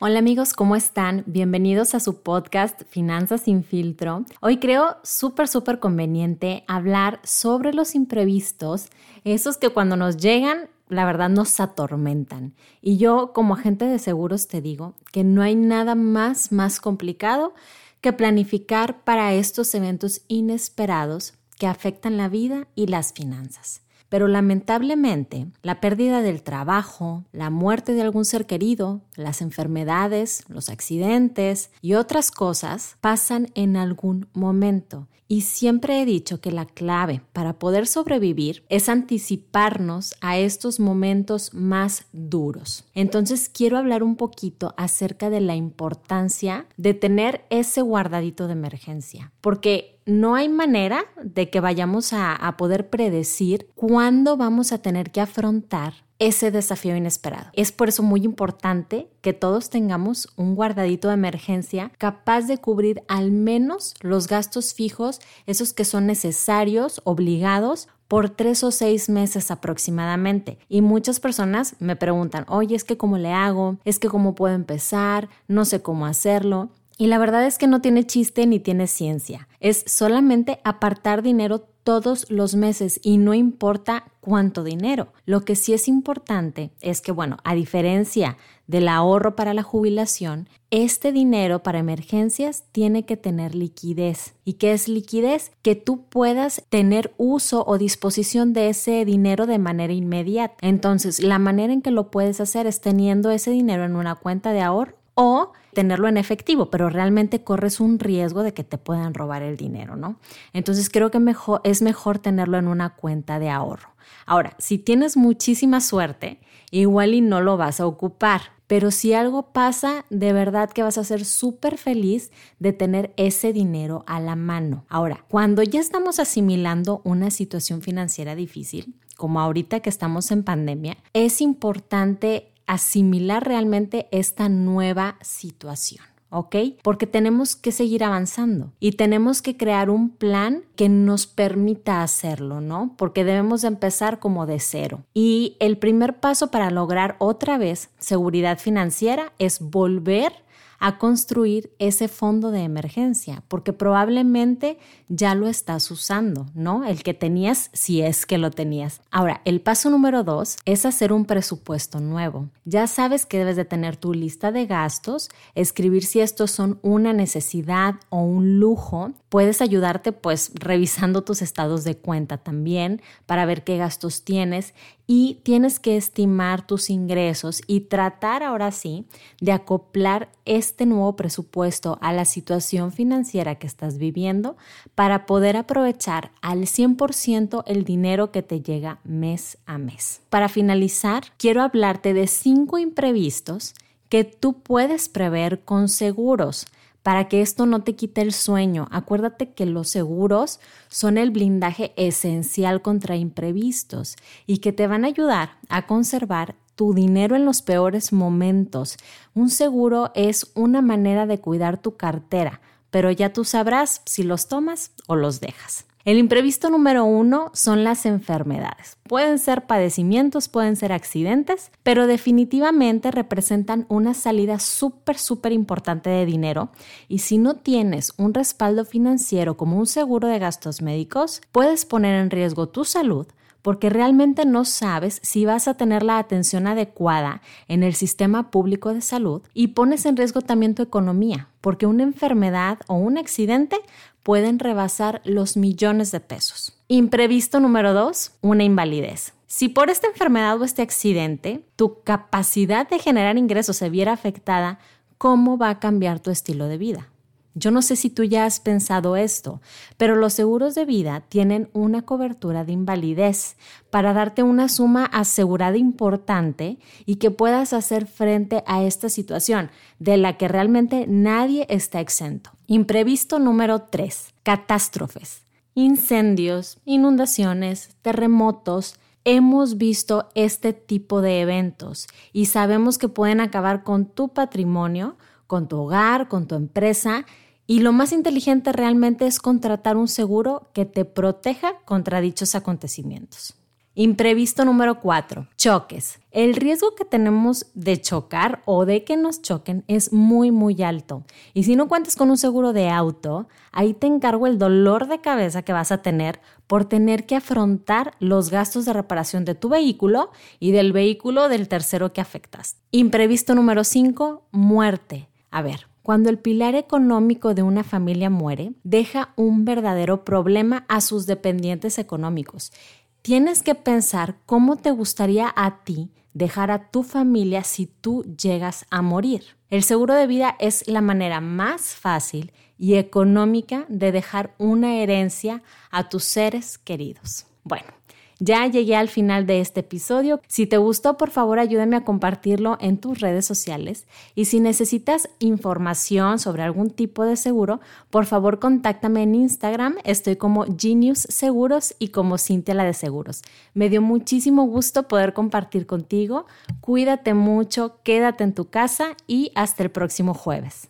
Hola amigos, ¿cómo están? Bienvenidos a su podcast Finanzas sin filtro. Hoy creo súper, súper conveniente hablar sobre los imprevistos, esos que cuando nos llegan, la verdad nos atormentan. Y yo como agente de seguros te digo que no hay nada más, más complicado que planificar para estos eventos inesperados que afectan la vida y las finanzas. Pero lamentablemente, la pérdida del trabajo, la muerte de algún ser querido, las enfermedades, los accidentes y otras cosas pasan en algún momento. Y siempre he dicho que la clave para poder sobrevivir es anticiparnos a estos momentos más duros. Entonces quiero hablar un poquito acerca de la importancia de tener ese guardadito de emergencia, porque no hay manera de que vayamos a, poder predecir cuándo vamos a tener que afrontar ese desafío inesperado. Es por eso muy importante que todos tengamos un guardadito de emergencia capaz de cubrir al menos los gastos fijos, esos que son necesarios, obligados por tres o seis meses aproximadamente. Y muchas personas me preguntan, oye, es que cómo le hago, es que cómo puedo empezar, no sé cómo hacerlo. Y la verdad es que no tiene chiste ni tiene ciencia. Es solamente apartar dinero todos los meses y no importa cuánto dinero. Lo que sí es importante es que, bueno, a diferencia del ahorro para la jubilación, este dinero para emergencias tiene que tener liquidez. ¿Y qué es liquidez? Que tú puedas tener uso o disposición de ese dinero de manera inmediata. Entonces, la manera en que lo puedes hacer es teniendo ese dinero en una cuenta de ahorro o tenerlo en efectivo, pero realmente corres un riesgo de que te puedan robar el dinero, ¿no? Entonces creo que es mejor tenerlo en una cuenta de ahorro. Ahora, si tienes muchísima suerte, igual y no lo vas a ocupar, pero si algo pasa, de verdad que vas a ser súper feliz de tener ese dinero a la mano. Ahora, cuando ya estamos asimilando una situación financiera difícil, como ahorita que estamos en pandemia, es importante asimilar realmente esta nueva situación. ¿ok? Porque tenemos que seguir avanzando y tenemos que crear un plan que nos permita hacerlo, ¿no? Porque debemos empezar como de cero. Y el primer paso para lograr otra vez seguridad financiera es volver a construir ese fondo de emergencia, porque probablemente ya lo estás usando, ¿no? El que tenías, si es que lo tenías. Ahora, el paso número dos es hacer un presupuesto nuevo. Ya sabes que debes de tener tu lista de gastos, escribir si estos son una necesidad o un lujo. Puedes ayudarte pues revisando tus estados de cuenta también para ver qué gastos tienes y tienes que estimar tus ingresos y tratar ahora sí de acoplar este nuevo presupuesto a la situación financiera que estás viviendo para poder aprovechar al 100% el dinero que te llega mes a mes. Para finalizar, quiero hablarte de cinco imprevistos que tú puedes prever con seguros para que esto no te quite el sueño. Acuérdate que los seguros son el blindaje esencial contra imprevistos y que te van a ayudar a conservar tu dinero en los peores momentos. Un seguro es una manera de cuidar tu cartera, pero ya tú sabrás si los tomas o los dejas. El imprevisto número uno son las enfermedades. Pueden ser padecimientos, pueden ser accidentes, pero definitivamente representan una salida súper, súper importante de dinero. Y si no tienes un respaldo financiero como un seguro de gastos médicos, puedes poner en riesgo tu salud porque realmente no sabes si vas a tener la atención adecuada en el sistema público de salud y pones en riesgo también tu economía, porque una enfermedad o un accidente pueden rebasar los millones de pesos. Imprevisto número dos, una invalidez. Si por esta enfermedad o este accidente tu capacidad de generar ingresos se viera afectada, ¿cómo va a cambiar tu estilo de vida? Yo no sé si tú ya has pensado esto, pero los seguros de vida tienen una cobertura de invalidez para darte una suma asegurada importante y que puedas hacer frente a esta situación de la que realmente nadie está exento. Imprevisto número 3. Catástrofes. Incendios, inundaciones, terremotos. Hemos visto este tipo de eventos y sabemos que pueden acabar con tu patrimonio, con tu hogar, con tu empresa y lo más inteligente realmente es contratar un seguro que te proteja contra dichos acontecimientos. Imprevisto número 4. Choques. El riesgo que tenemos de chocar o de que nos choquen es muy muy alto. Y si no cuentas con un seguro de auto, ahí te encargo el dolor de cabeza que vas a tener por tener que afrontar los gastos de reparación de tu vehículo y del vehículo del tercero que afectas. Imprevisto número 5. Muerte. A ver, cuando el pilar económico de una familia muere, deja un verdadero problema a sus dependientes económicos tienes que pensar cómo te gustaría a ti dejar a tu familia si tú llegas a morir. El seguro de vida es la manera más fácil y económica de dejar una herencia a tus seres queridos. Bueno, ya llegué al final de este episodio. Si te gustó, por favor ayúdame a compartirlo en tus redes sociales. Y si necesitas información sobre algún tipo de seguro, por favor contáctame en Instagram. Estoy como Genius Seguros y como Cintia la de Seguros. Me dio muchísimo gusto poder compartir contigo. Cuídate mucho, quédate en tu casa y hasta el próximo jueves.